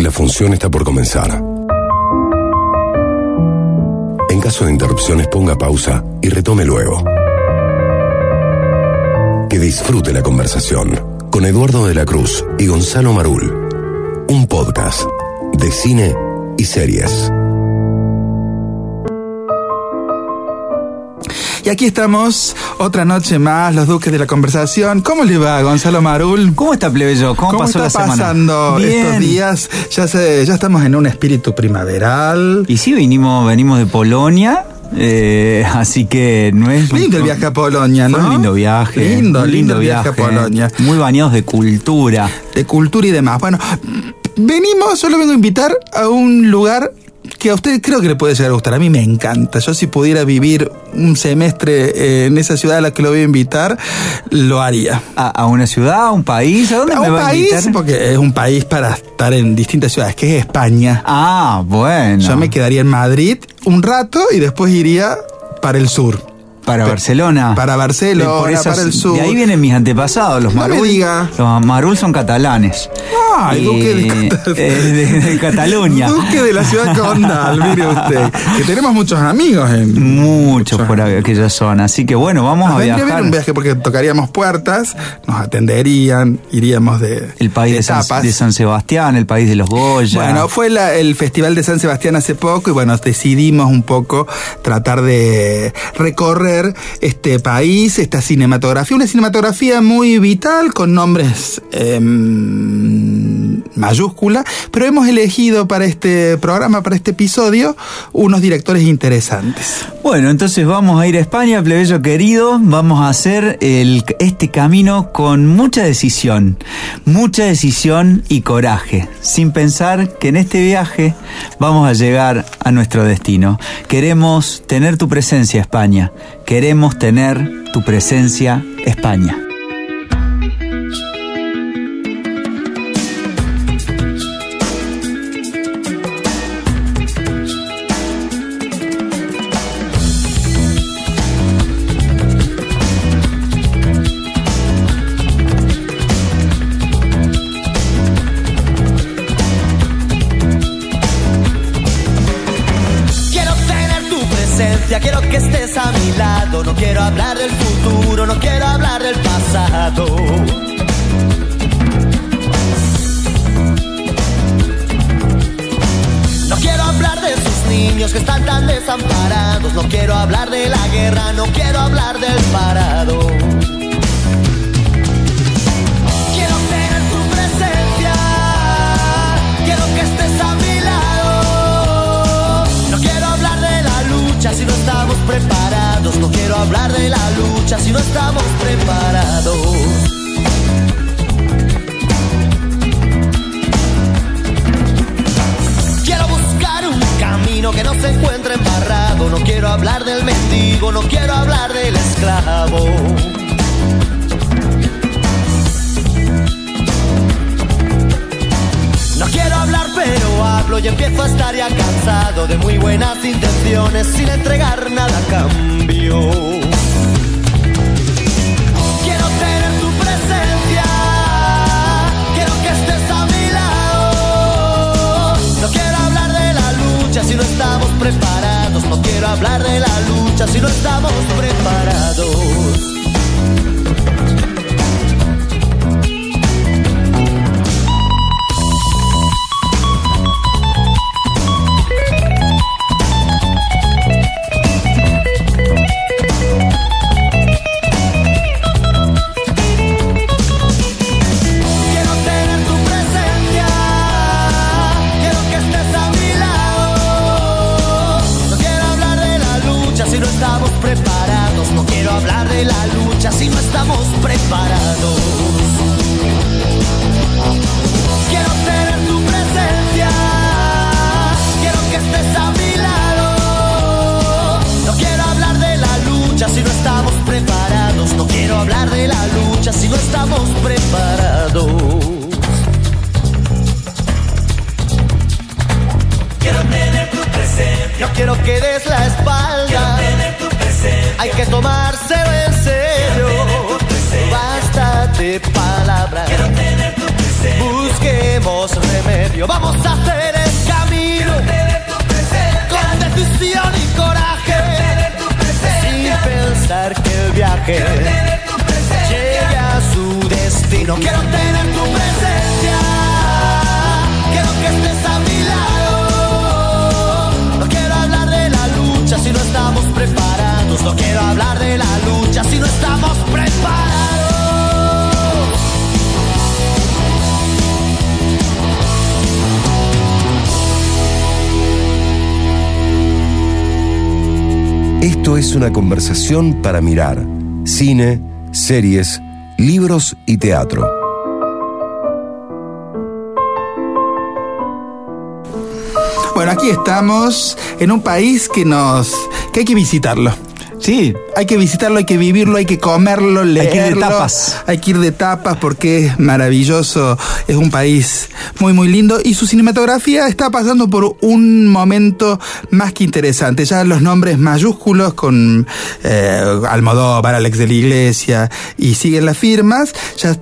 La función está por comenzar. En caso de interrupciones ponga pausa y retome luego. Que disfrute la conversación con Eduardo de la Cruz y Gonzalo Marul. Un podcast de cine y series. Y aquí estamos, otra noche más, los duques de la conversación. ¿Cómo le va, Gonzalo Marul? ¿Cómo está, plebeyo? ¿Cómo, ¿Cómo pasó está la semana? pasando Bien. estos días? Ya, se, ya estamos en un espíritu primaveral. Y sí, venimos, venimos de Polonia, eh, así que no es... Lindo el viaje a Polonia, ¿no? Fue un lindo viaje. Lindo, un lindo viaje a Polonia. Muy bañados de cultura. De cultura y demás. Bueno, venimos, yo lo vengo a invitar a un lugar que a usted creo que le puede llegar a gustar. A mí me encanta. Yo si pudiera vivir un semestre eh, en esa ciudad a la que lo voy a invitar, lo haría. A, a una ciudad, a un país, ¿a dónde A me un va a país, invitar? porque es un país para estar en distintas ciudades, que es España. Ah, bueno. Yo me quedaría en Madrid un rato y después iría para el sur. Para Barcelona. Para Barcelona, Por esas- para el sur. De ahí vienen mis antepasados, los No Marul. Los Marul son catalanes. Ay, Y- duque de, eh, de- de Cataluña. Duque de la ciudad condal, mire usted. Que tenemos muchos amigos en. Mucho muchos- por aquella zona. Así que bueno, vamos Nos a vendría bien viajar. un viaje porque tocaríamos puertas, nos atenderían, iríamos de. El país de San, etapas. de San Sebastián, el país de los Goya. Bueno, fue la- el Festival de San Sebastián hace poco y bueno, decidimos un poco tratar de recorrer este país, esta cinematografía, una cinematografía muy vital con nombres em, mayúscula, pero hemos elegido para este programa, para este episodio, unos directores interesantes. Bueno, entonces vamos a ir a España, plebeyo querido. Vamos a hacer este camino con mucha decisión, mucha decisión y coraje, sin pensar que en este viaje vamos a llegar a nuestro destino. Queremos tener tu presencia, España. Queremos tener tu presencia, España. Una conversación para mirar cine, series, libros y teatro. Bueno, aquí estamos en un país que nos que hay que visitarlo. Sí, Hay que visitarlo, hay que vivirlo, hay que comerlo, que ir de leerlo. tapas. Hay que ir de tapas porque es maravilloso. Es un país muy, muy lindo. Y su cinematografía está pasando por un momento más que interesante. Ya los nombres mayúsculos con eh, Almodóvar, Alex de la Iglesia y siguen las firmas. Ya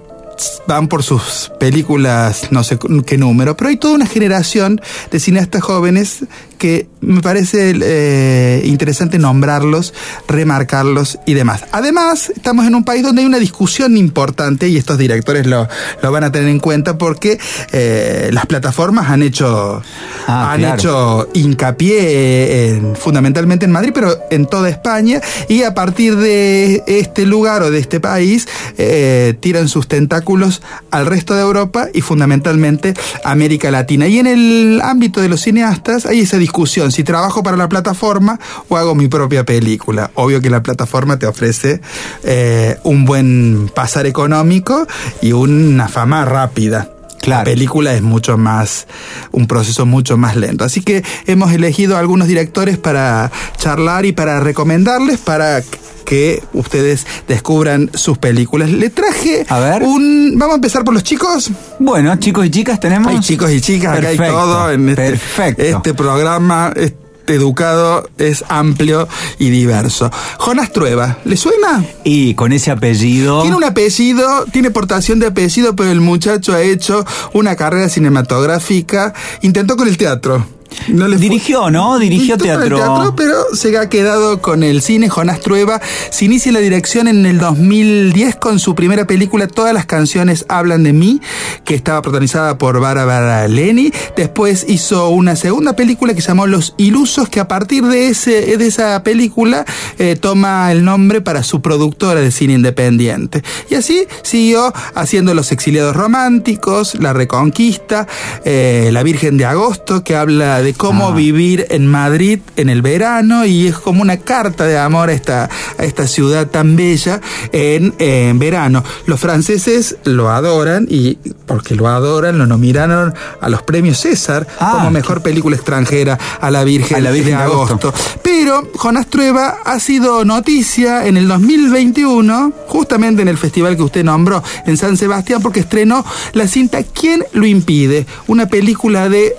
van por sus películas, no sé qué número, pero hay toda una generación de cineastas jóvenes que me parece eh, interesante nombrarlos, remarcarlos y demás. Además, estamos en un país donde hay una discusión importante y estos directores lo, lo van a tener en cuenta porque eh, las plataformas han hecho, Ah, han claro. hecho hincapié en- fundamentalmente en Madrid, pero en toda España y a partir de este lugar o de este país eh, tiran sus tentáculos al resto de Europa y fundamentalmente América Latina. Y en el ámbito de los cineastas hay esa discusión, si trabajo para la plataforma o hago mi propia película. Obvio que la plataforma te ofrece eh, un buen pasar económico y una fama rápida. Claro. La película es mucho más, un proceso mucho más lento. Así que hemos elegido algunos directores para charlar y para recomendarles para que ustedes descubran sus películas. Le traje A ver. un... Vamos a empezar por los chicos. bueno, chicos y chicas, tenemos. Hay chicos y chicas, acá hay Perfecto, todo en este, Perfecto. este programa. Este educado es amplio y diverso. Jonás Trueba, ¿le suena? Y con ese apellido. Tiene un apellido, tiene portación de apellido, pero el muchacho ha hecho una carrera cinematográfica. Intentó con el teatro. No Dirigió, ¿no? Dirigió el teatro. pero se ha quedado con el cine. Jonás Trueba se inicia la dirección en el 2010 con su primera película Todas las canciones hablan de mí, que estaba protagonizada por Bárbara Leni. Después hizo una segunda película que se llamó Los Ilusos, que a partir de, ese, de esa película eh, toma el nombre para su productora de cine independiente. Y así siguió haciendo Los Exiliados Románticos, La Reconquista, eh, La Virgen de Agosto, que habla de cómo Ah. vivir en Madrid en el verano y es como una carta de amor a esta, a esta ciudad tan bella en, en verano. Los franceses lo adoran y porque lo adoran, lo nominaron a los premios César Ah, como mejor película extranjera a la Virgen, A la Virgen de de Agosto. Agosto. Pero Jonás Trueba ha sido noticia en el 2021, justamente en el festival que usted nombró en San Sebastián, porque estrenó la cinta ¿Quién lo impide? Una película de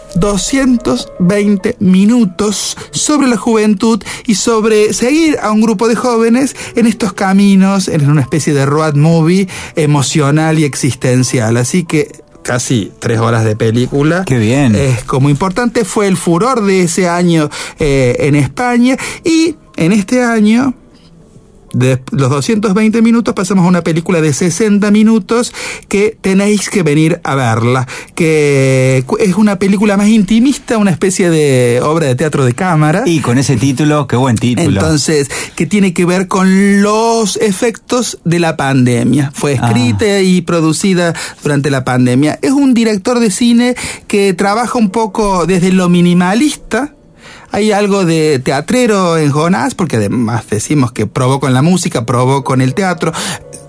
220 minutos sobre la juventud y sobre seguir a un grupo de jóvenes en estos caminos, en una especie de road movie emocional y existencial. Así que casi tres horas de película. Qué bien. Es como importante, fue el furor de ese año eh, en España y en este año de los 220 minutos pasamos a una película de 60 minutos que tenéis que venir a verla, que es una película más intimista, una especie de obra de teatro de cámara. Y con ese título, qué buen título. Entonces, que tiene que ver con los efectos de la pandemia. Fue Ah. escrita y producida durante la pandemia. Es un director de cine que trabaja un poco desde lo minimalista. Hay algo de teatrero en Jonás, porque además decimos que probó con la música, probó con el teatro.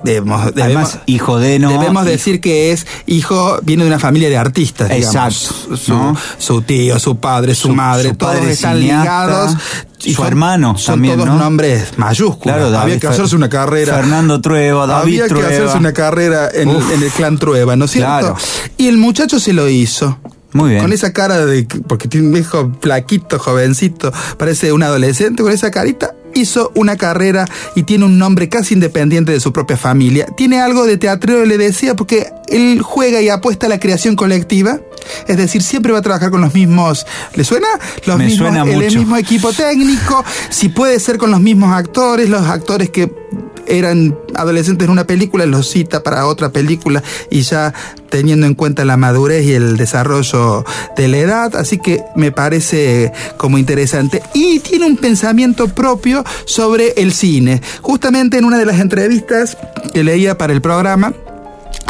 Debemos, Además, hijo de no. Debemos hijo- decir que es hijo, viene de una familia de artistas. digamos. Exacto, Su, ¿no? su tío, su padre, su, Su- madre, su todos padre están cineasta, ligados. su hermano son también, todos ¿no? nombres mayúsculos. Claro, David Había que hacerse una carrera. Fernando Trueba, David Había Trueba. que hacerse una carrera en el clan Trueba, ¿no es cierto? Claro. Y el muchacho se lo hizo. Muy bien. Con esa cara de. Porque tiene un viejo flaquito, jovencito, parece un adolescente, con esa carita, hizo una carrera y tiene un nombre casi independiente de su propia familia. Tiene algo de teatro, le decía, porque él juega y apuesta a la creación colectiva. Es decir, siempre va a trabajar con los mismos. ¿Le suena? Los Me mismos, suena el mismo equipo técnico. Si puede ser con los mismos actores, los actores que eran adolescentes en una película, los cita para otra película y ya teniendo en cuenta la madurez y el desarrollo de la edad, así que me parece como interesante. Y tiene un pensamiento propio sobre el cine. Justamente en una de las entrevistas que leía para el programa,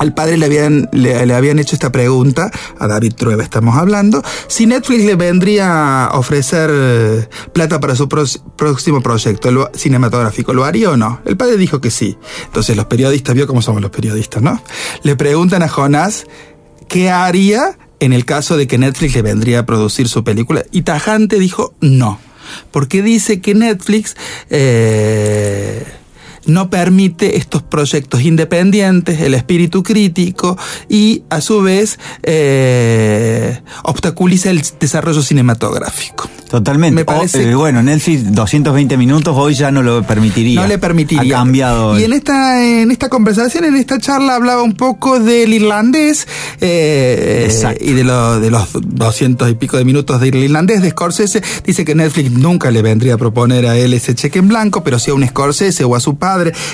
al padre le habían, le, habían hecho esta pregunta, a David Trueba estamos hablando, si Netflix le vendría a ofrecer eh, plata para su próximo proyecto cinematográfico, ¿lo haría o no? El padre dijo que sí. Entonces los periodistas, vio cómo somos los periodistas, ¿no? Le preguntan a Jonás qué haría en el caso de que Netflix le vendría a producir su película y tajante dijo no, porque dice que Netflix... eh, no permite estos proyectos independientes, el espíritu crítico y a su vez eh, obstaculiza el desarrollo cinematográfico. Totalmente. Me parece O, eh, bueno, Netflix 220 minutos hoy ya no lo permitiría. No le permitiría. Ha cambiado. Y en esta, en esta conversación, en esta charla, hablaba un poco del irlandés eh, Exacto. y de, lo- de los doscientos y pico de minutos del irlandés de Scorsese. Dice que Netflix nunca le vendría a proponer a él ese cheque en blanco, pero sí a un Scorsese o a su padre,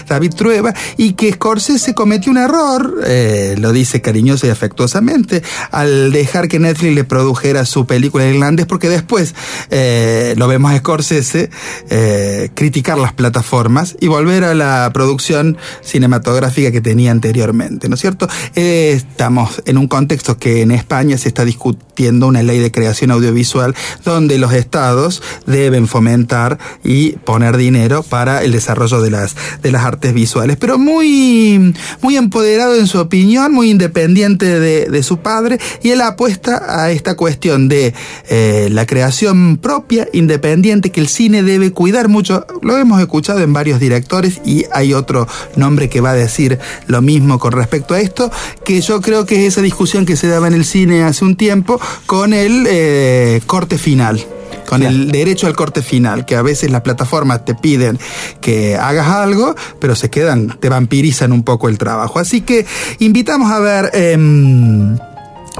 David Trueba, y que Scorsese cometió un error, eh, lo dice cariñoso y afectuosamente, al dejar que Netflix le produjera su película en irlandés, porque después eh, lo vemos a Scorsese eh, criticar las plataformas y volver a la producción cinematográfica que tenía anteriormente, ¿no es cierto? Estamos en un contexto que en España se está discutiendo una ley de creación audiovisual donde los estados deben fomentar y poner dinero para el desarrollo de las, de las artes visuales, pero muy, muy empoderado en su opinión, muy independiente de, de su padre, y él apuesta a esta cuestión de eh, la creación propia, independiente, que el cine debe cuidar mucho. Lo hemos escuchado en varios directores y hay otro nombre que va a decir lo mismo con respecto a esto, que yo creo que es esa discusión que se daba en el cine hace un tiempo con el eh, corte final con el derecho al corte final, que a veces las plataformas te piden que hagas algo, pero se quedan, te vampirizan un poco el trabajo. Así que invitamos a ver... em,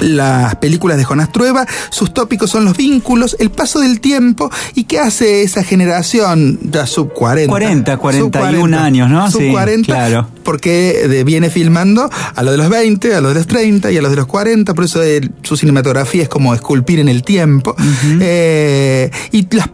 las películas de Jonás Trueba, sus tópicos son los vínculos, el paso del tiempo y qué hace esa generación ya sub 40. 40, sub 41 años, ¿no? Sub Sí, 40, claro. porque de- viene filmando a los de los 20, a los de los 30 y a los de los 40, por eso eh, su cinematografía es como esculpir en el tiempo. Eh, y las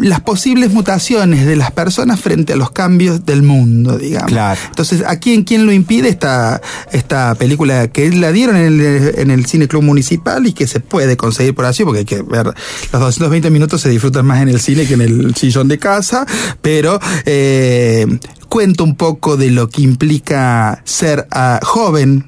las posibles mutaciones de las personas frente a los cambios del mundo, digamos. Claro. Entonces, ¿a quién, quién lo impide esta, esta película que la dieron en el, en el Cine Club Municipal y que se puede conseguir por así? Porque hay que ver, los 220 minutos se disfrutan más en el cine que en el sillón de casa, pero eh, cuenta un poco de lo que implica ser ah, joven,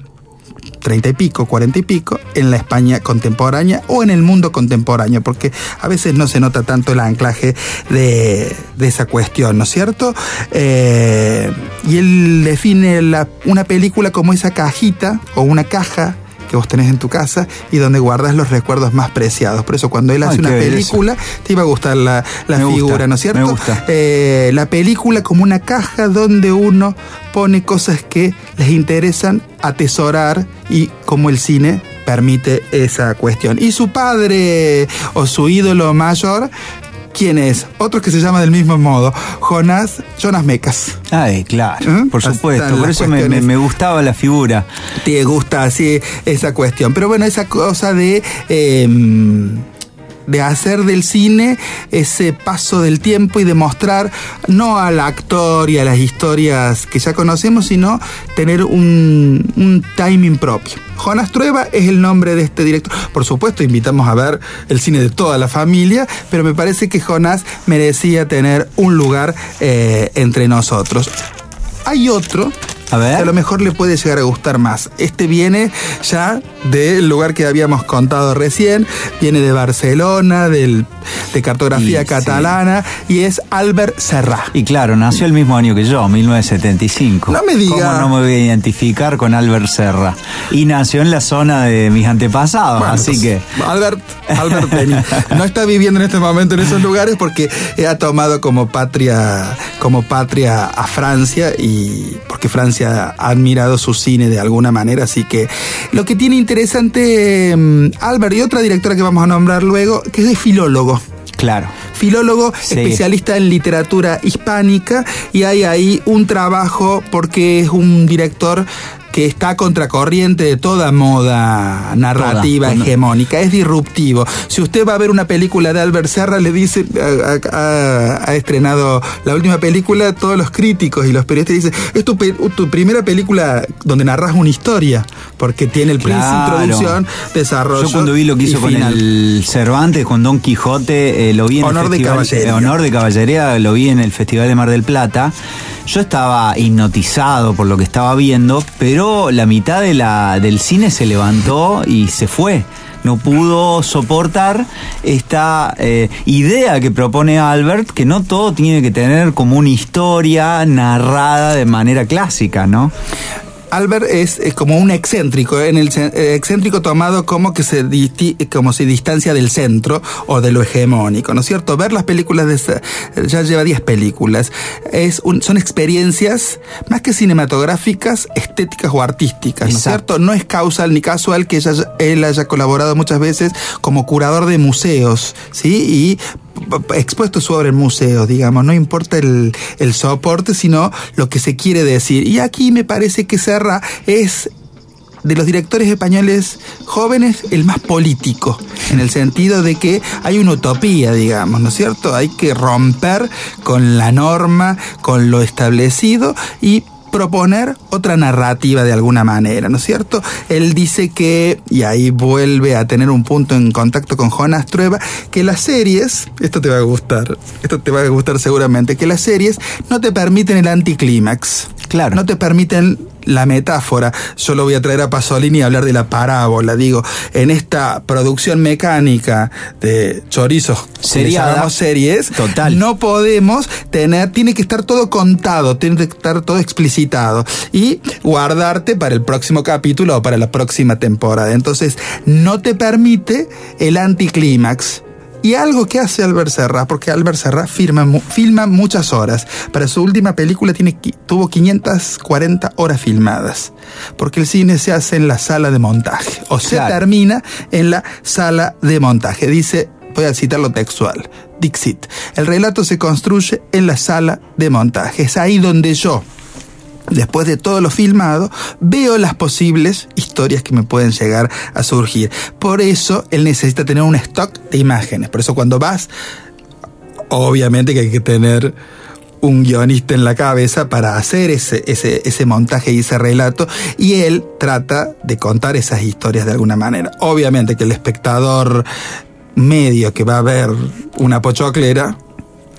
treinta y pico, cuarenta y pico, en la España contemporánea o en el mundo contemporáneo, porque a veces no se nota tanto el anclaje de, de esa cuestión, ¿no es cierto? Eh, y él define la- una película como esa cajita o una caja que vos tenés en tu casa y donde guardas los recuerdos más preciados. Por eso cuando él Ay, hace una película, te iba a gustar la, la gusta, figura, ¿no es cierto? me gusta. Eh, la película como una caja donde uno pone cosas que les interesan atesorar y como el cine permite esa cuestión. Y su padre o su ídolo mayor, ¿quién es? Otro que se llama del mismo modo, Jonas, Jonas Mecas. Ay, claro, ¿Eh? por supuesto. Por eso me, me- cuestiones. me gustaba la figura. te gusta así esa cuestión. Pero bueno, esa cosa de. eh, de hacer del cine ese paso del tiempo y demostrar no al actor y a las historias que ya conocemos, sino tener un, un timing propio. Jonas Trueba es el nombre de este director. Por supuesto, invitamos a ver el cine de toda la familia, pero me parece que Jonas merecía tener un lugar eh, entre nosotros. Hay otro A ver. a lo mejor le puede llegar a gustar más. Este viene ya del lugar que habíamos contado recién, viene de Barcelona, del, de cartografía Y, sí. catalana, y es Albert Serra. Y claro, nació el mismo año que yo, 1975. No me diga. ¿Cómo no me voy a identificar con Albert Serra? Y nació en la zona de mis antepasados, Bueno, así pues, que... Albert, Albert Penny. No está viviendo en este momento en esos lugares porque ha tomado como patria, como patria a Francia y porque Francia ha admirado su cine de alguna manera. Así que lo que tiene interesante mm, Albert y otra directora que vamos a nombrar luego, que es filólogo Claro. filólogo, Sí. especialista en literatura hispánica, y hay ahí un trabajo porque es un director que está a contracorriente de toda moda narrativa Toda. hegemónica, es disruptivo. Si usted va a ver una película de Albert Serra, le dice, ha, estrenado la última película, todos los críticos y los periodistas dicen, es tu, primera película donde narras una historia, porque tiene el Claro. principio, introducción, desarrollo. Yo cuando vi lo que hizo con final. el Cervantes, con Don Quijote, eh, lo vi en Honor el de festival, Caballería. eh, Honor de Caballería, lo vi en el Festival de Mar del Plata. Yo estaba hipnotizado por lo que estaba viendo, pero la mitad del cine se levantó y se fue. No pudo soportar esta eh, idea que propone Albert, que no todo tiene que tener como una historia narrada de manera clásica, ¿no? Albert es, es como un excéntrico, en el eh, excéntrico tomado como que se disti- como se distancia del centro o de lo hegemónico, ¿no es cierto? Ver las películas de esa- ya lleva 10 películas, es un- son experiencias más que cinematográficas, estéticas o artísticas, ¿no es cierto? No es causal ni casual que ella- él haya colaborado muchas veces como curador de museos, ¿sí? Y expuesto su obra en museos, digamos, no importa el, el soporte, sino lo que se quiere decir. Y aquí me parece que Serra es de los directores españoles jóvenes el más político, en el sentido de que hay una utopía, digamos, ¿no es cierto? Hay que romper con la norma, con lo establecido y proponer otra narrativa de alguna manera, ¿no es cierto? Él dice que, y ahí vuelve a tener un punto en contacto con Jonas Trueba, que las series, esto te va a gustar, esto te va a gustar seguramente, que las series no te permiten el anticlímax. Claro. No te permiten la metáfora. Yo lo voy a traer a Pasolini y hablar de la parábola. Digo, en esta producción mecánica de chorizos, Seriada. series, Total. no podemos tener, tiene que estar todo contado, tiene que estar todo explicitado y guardarte para el próximo capítulo o para la próxima temporada. Entonces, no te permite el anticlímax. Y algo que hace Albert Serra, porque Albert Serra firma, filma muchas horas. Para su última película tiene, tuvo 540 horas filmadas. Porque el cine se hace en la sala de montaje. O se termina en la sala de montaje. Dice, voy a citarlo textual. Dixit. El relato se construye en la sala de montaje. Es ahí donde yo, después de todo lo filmado, veo las posibles historias que me pueden llegar a surgir. Por eso él necesita tener un stock de imágenes. Por eso cuando vas, obviamente que hay que tener un guionista en la cabeza para hacer ese, ese, ese montaje y ese relato y él trata de contar esas historias de alguna manera. Obviamente que el espectador medio que va a ver una pochoclera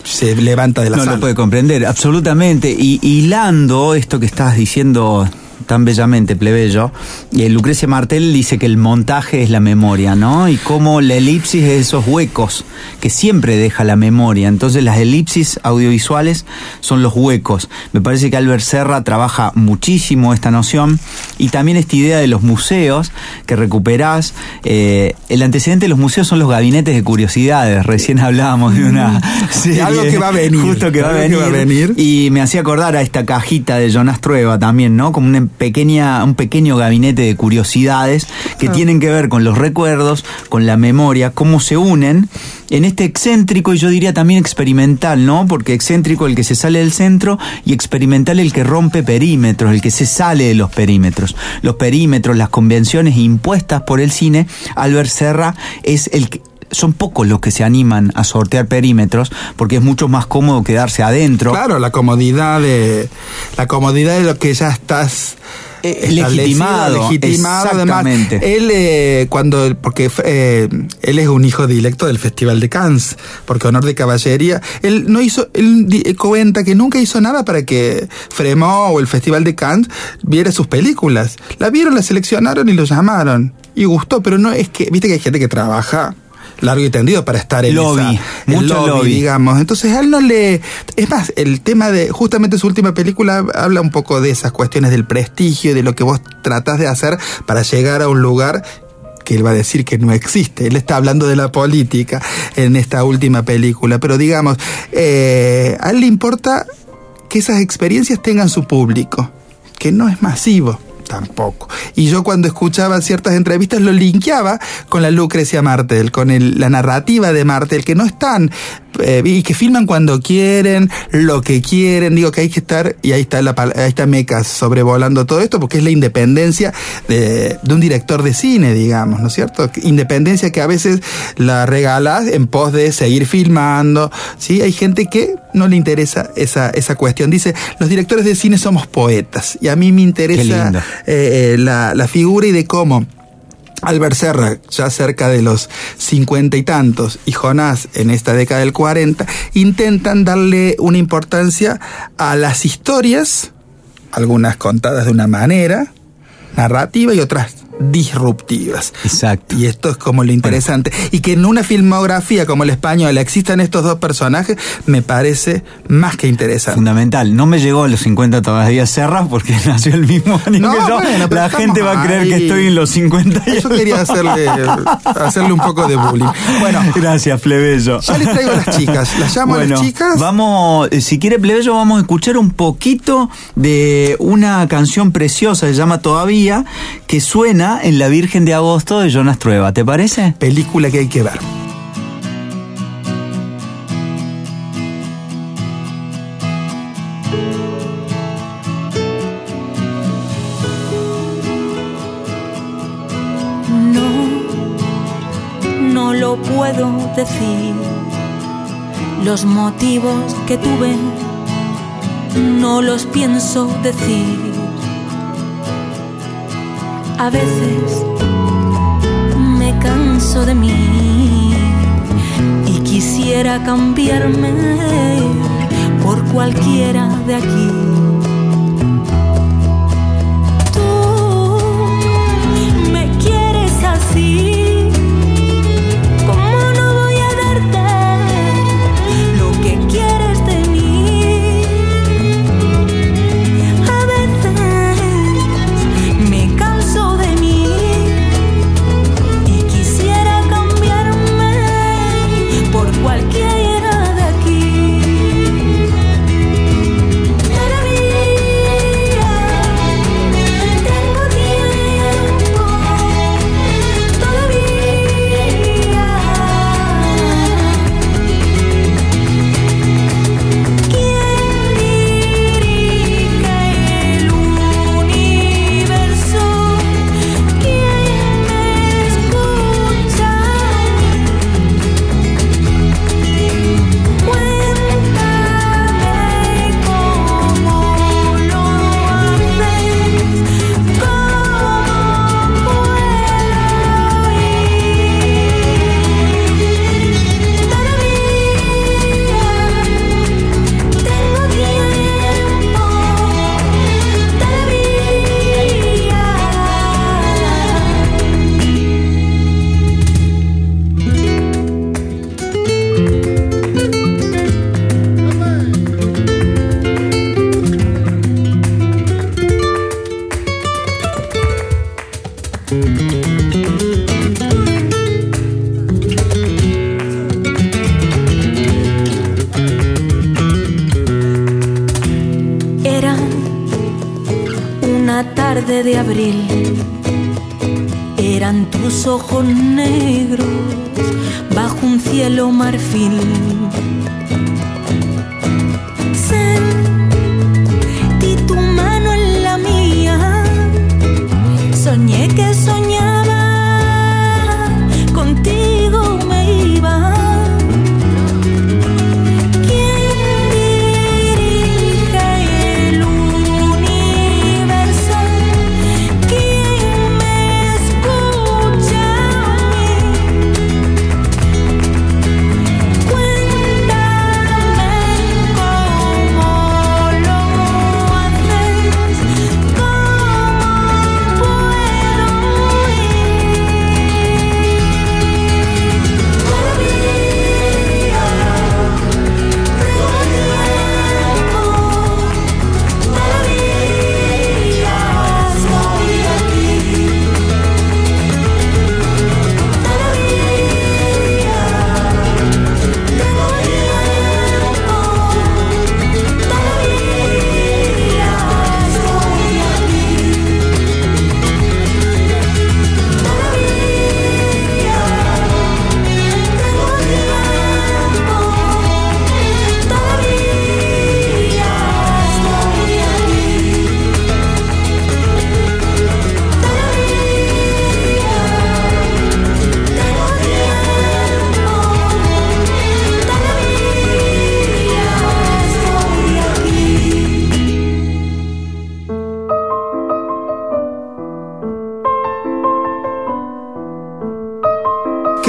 se levanta de la no sala. lo puede comprender, absolutamente. Y hilando esto que estás diciendo tan bellamente, plebeyo, eh, Lucrecia Martel dice que el montaje es la memoria, ¿no? Y cómo la elipsis es esos huecos que siempre deja la memoria. Entonces las elipsis audiovisuales son los huecos. Me parece que Albert Serra trabaja muchísimo esta noción y también esta idea de los museos que recuperás. Eh, el antecedente de los museos son los gabinetes de curiosidades. Recién hablábamos de una serie algo que va a venir, Justo que va, a algo venir, que va a venir. Y me hacía acordar a esta cajita de Jonas Trueba también, ¿no? Como una pequeña, un pequeño gabinete de curiosidades que tienen que ver con los recuerdos, con la memoria, cómo se unen en este excéntrico y yo diría también experimental, ¿no? Porque excéntrico el que se sale del centro y experimental el que rompe perímetros, el que se sale de los perímetros. Los perímetros, las convenciones impuestas por el cine, Albert Serra es el que son pocos los que se animan a sortear perímetros porque es mucho más cómodo quedarse adentro. Claro, la comodidad de la comodidad de lo que ya estás Eh, legitimado, legitimado además. exactamente. Él eh, cuando porque eh, él es un hijo directo del Festival de Cannes, porque honor de caballería, él no hizo él eh, cuenta que nunca hizo nada para que Fremont o el Festival de Cannes viera sus películas. La vieron, la seleccionaron y lo llamaron y gustó, pero no es que viste que hay gente que trabaja largo y tendido para estar en Lobby, esa, el mucho lobby. digamos. Entonces a él no le... Es más, el tema de... Justamente su última película habla un poco de esas cuestiones del prestigio y de lo que vos tratás de hacer para llegar a un lugar que él va a decir que no existe. Él está hablando de la política en esta última película, pero digamos, eh, a él le importa que esas experiencias tengan su público, que no es masivo. Tampoco. Y yo cuando escuchaba ciertas entrevistas lo linkeaba con la Lucrecia Martel, con el- la narrativa de Martel, que no están eh, y que filman cuando quieren, lo que quieren, digo que hay que estar, y ahí está la ahí está Mecas sobrevolando todo esto, porque es la independencia de, de un director de cine, digamos, ¿no es cierto? Independencia que a veces la regalas en pos de seguir filmando, ¿sí? Hay gente que no le interesa esa, esa cuestión. Dice, los directores de cine somos poetas, y a mí me interesa eh, eh, la, la figura y de cómo Albert Serra, ya cerca de los cincuenta y tantos, y Jonás en esta década del 40, intentan darle una importancia a las historias, algunas contadas de una manera narrativa y otras disruptivas. Exacto. Y esto es como lo interesante. Y que en una filmografía como el español existan estos dos personajes, me parece más que interesante. Fundamental. No me llegó a los 50 todavía Serra porque nació el mismo año No, que yo. bueno, La gente va a creer ahí. que estoy en los 50 y Yo quería hacerle, hacerle un poco de bullying. Bueno, Gracias, plebeyo. Ya les traigo a las chicas. ¿Las llamo a las chicas? Vamos, eh, si quiere plebeyo, vamos a escuchar un poquito de una canción preciosa, se llama Todavía, que suena en La Virgen de Agosto de Jonas Trueba. ¿Te parece? Película que hay que ver. No, no lo puedo decir. Los motivos que tuve no los pienso decir. A veces me canso de mí y quisiera cambiarme por cualquiera de aquí. Eran tus ojos negros bajo un cielo marfil.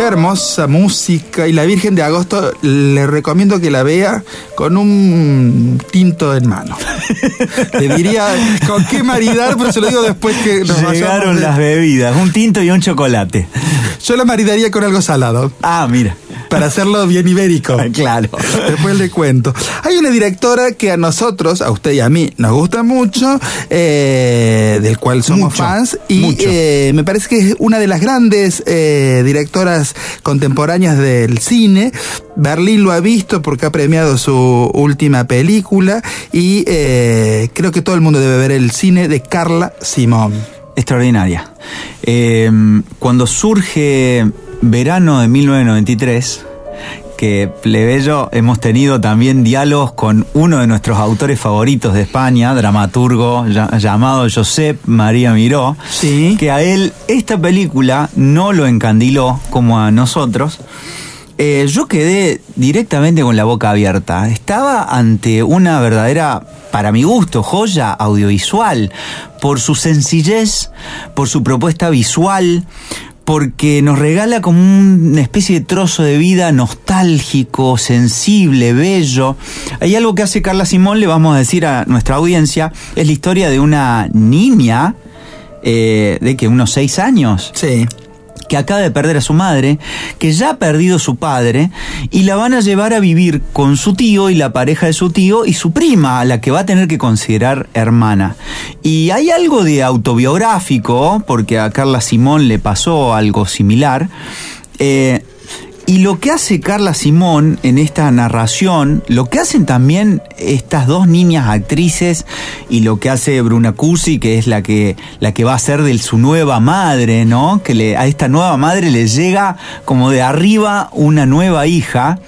Hermosa música y la Virgen de Agosto le recomiendo que la vea con un tinto en mano. Te diría con qué maridar, pero se lo digo después que nos Llegaron de- las bebidas, un tinto y un chocolate. Yo la maridaría con algo salado. Ah, mira. Para hacerlo bien ibérico. Claro. Después le cuento. Hay una directora que a nosotros, a usted y a mí, nos gusta mucho, eh, del cual somos Mucho, fans, y eh, me parece que es una de las grandes eh, directoras contemporáneas del cine. Berlín lo ha visto porque ha premiado su última película y creo que todo el mundo debe ver el cine de Carla Simón. Extraordinaria. Eh, cuando surge verano de 1993, que plebeyo hemos tenido también diálogos con uno de nuestros autores favoritos de España, dramaturgo ya- llamado Josep María Miró, Sí. que a él esta película no lo encandiló como a nosotros. Eh, yo quedé directamente con la boca abierta. Estaba ante una verdadera, para mi gusto, joya audiovisual, por su sencillez, por su propuesta visual, porque nos regala como una especie de trozo de vida nostálgico, sensible, bello. Hay algo que hace Carla Simón, le vamos a decir a nuestra audiencia, es la historia de una niña, eh, de que unos seis años, Sí. Que acaba de perder a su madre, que ya ha perdido su padre, y la van a llevar a vivir con su tío y la pareja de su tío y su prima, a la que va a tener que considerar hermana. Y hay algo de autobiográfico, porque a Carla Simón le pasó algo similar. eh, y lo que hace Carla Simón en esta narración, lo que hacen también estas dos niñas actrices y lo que hace Bruna Cusi, que es la que, la que va a ser de su nueva madre, ¿no? Que a esta nueva madre le llega como de arriba una nueva hija.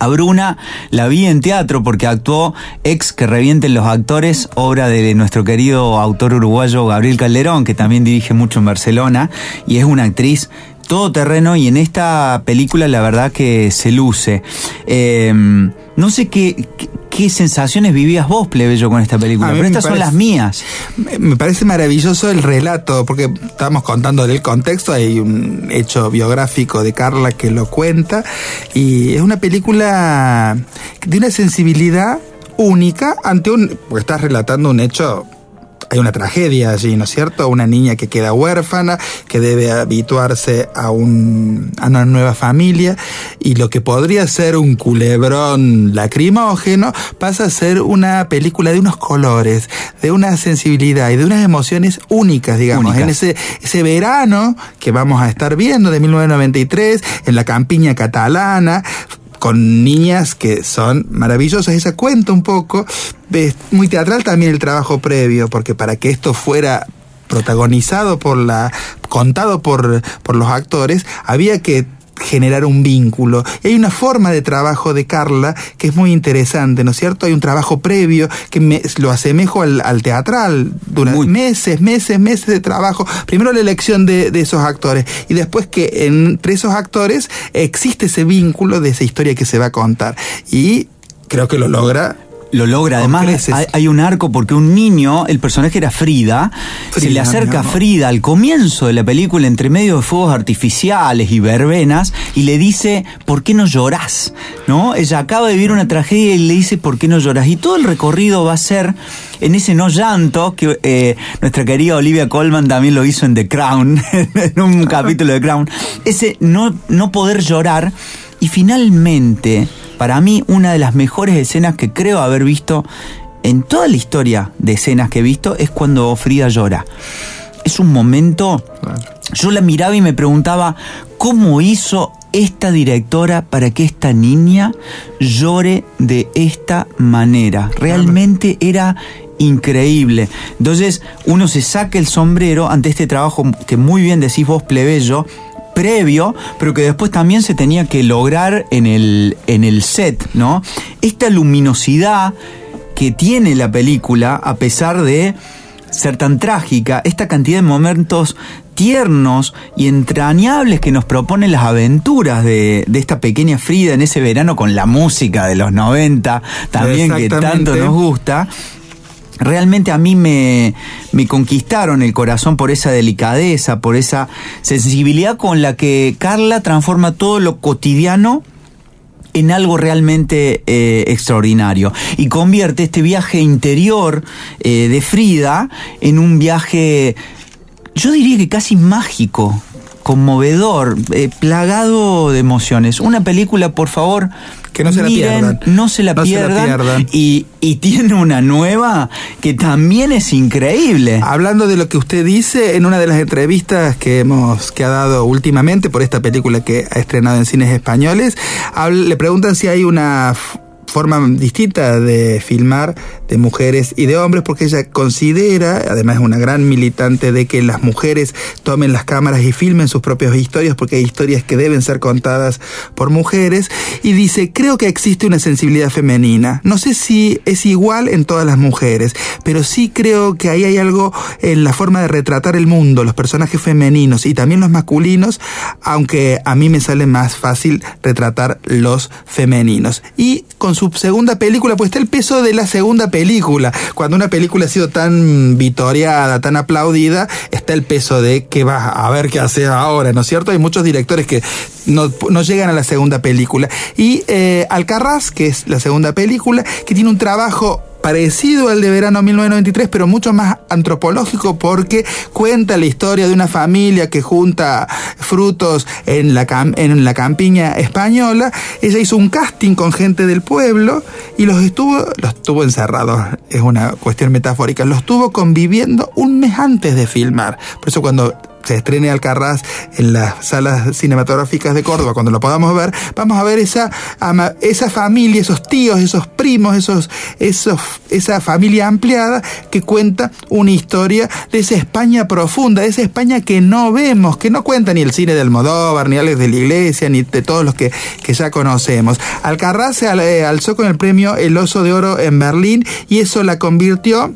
A Bruna la vi en teatro porque actuó Ex que revienten los actores, obra de nuestro querido autor uruguayo Gabriel Calderón, que también dirige mucho en Barcelona, y es una actriz todoterreno y en esta película la verdad que se luce. Eh, no sé qué, qué, qué sensaciones vivías vos, plebeyo, con esta película, pero estas son las mías. Me- parece maravilloso el relato, porque estamos contando del contexto, hay un hecho biográfico de Carla que lo cuenta, y es una película de una sensibilidad única ante un... porque estás relatando un hecho... Hay una tragedia allí, ¿no es cierto? Una niña que queda huérfana, que debe habituarse a, un, a una nueva familia, y lo que podría ser un culebrón lacrimógeno pasa a ser una película de unos colores, de una sensibilidad y de unas emociones únicas, digamos. En ese, ese verano que vamos a estar viendo de 1993, en la campiña catalana, con niñas que son maravillosas. Ella cuenta un poco, es muy teatral también el trabajo previo, porque para que esto fuera protagonizado por la, contado por, por los actores, había que generar un vínculo. Y hay una forma de trabajo de Carla que es muy interesante, ¿no es cierto? Hay un trabajo previo que me, lo asemejo al, al teatral durante Muy. meses, meses, meses de trabajo. Primero la elección de, de esos actores y después que entre esos actores existe ese vínculo de esa historia que se va a contar. Y creo que lo logra. Lo logra, además creces. hay, hay un arco porque un niño, el personaje era Frida, se le acerca a. Frida al comienzo de la película entre medio de fuegos artificiales y verbenas y le dice, ¿por qué no llorás? ¿No? Ella acaba de vivir una tragedia y le dice, ¿por qué no llorás? Y todo el recorrido va a ser en ese no llanto que eh, nuestra querida Olivia Colman también lo hizo en The Crown, en un capítulo de Crown, ese no, no poder llorar y finalmente, para mí, una de las mejores escenas que creo haber visto en toda la historia de escenas que he visto es cuando Frida llora. Es un momento. Yo la miraba y me preguntaba cómo hizo esta directora para que esta niña llore de esta manera. Realmente era increíble. Entonces uno se saca el sombrero ante este trabajo que muy bien decís vos, plebeyo, previo, pero que después también se tenía que lograr en el, en el set, ¿no? Esta luminosidad que tiene la película, a pesar de ser tan trágica, esta cantidad de momentos tiernos y entrañables que nos proponen las aventuras de, de esta pequeña Frida en ese verano con la música de los 90, también que tanto nos gusta. Realmente a mí me, me conquistaron el corazón por esa delicadeza, por esa sensibilidad con la que Carla transforma todo lo cotidiano en algo realmente eh, extraordinario y convierte este viaje interior eh, de Frida en un viaje, yo diría que casi mágico, conmovedor, eh, plagado de emociones. Una película, por favor, Que no se la pierdan. No se la No se la pierdan. pierdan. Y, y tiene una nueva que también es increíble. Hablando de lo que usted dice, en una de las entrevistas que hemos que ha dado últimamente por esta película que ha estrenado en cines españoles, le preguntan si hay una forma distinta de filmar de mujeres y de hombres porque ella considera, además es una gran militante de que las mujeres tomen las cámaras y filmen sus propias historias porque hay historias que deben ser contadas por mujeres y dice, creo que existe una sensibilidad femenina. No sé si es igual en todas las mujeres, pero sí creo que ahí hay algo en la forma de retratar el mundo, los personajes femeninos y también los masculinos, aunque a mí me sale más fácil retratar los femeninos. Y con su segunda película, pues está el peso de la segunda película. Cuando una película ha sido tan vitoreada, tan aplaudida, está el peso de que vas a ver qué haces ahora, ¿no es cierto? Hay muchos directores que no, no llegan a la segunda película. Y eh, Alcarraz, que es la segunda película, que tiene un trabajo parecido al de verano 1993, pero mucho más antropológico porque cuenta la historia de una familia que junta frutos en la, en la campiña española. Ella hizo un casting con gente del pueblo y los estuvo, los tuvo encerrados, es una cuestión metafórica, los tuvo conviviendo un mes antes de filmar. Por eso cuando se estrene Alcarraz en las salas cinematográficas de Córdoba, cuando lo podamos ver, vamos a ver esa, esa familia, esos tíos, esos primos, esos, esos, esa familia ampliada que cuenta una historia de esa España profunda, de esa España que no vemos, que no cuenta ni el cine de Almodóvar, ni Alex de la Iglesia, ni de todos los que, que ya conocemos. Alcarraz se eh, alzó con el premio El Oso de Oro en Berlín y eso la convirtió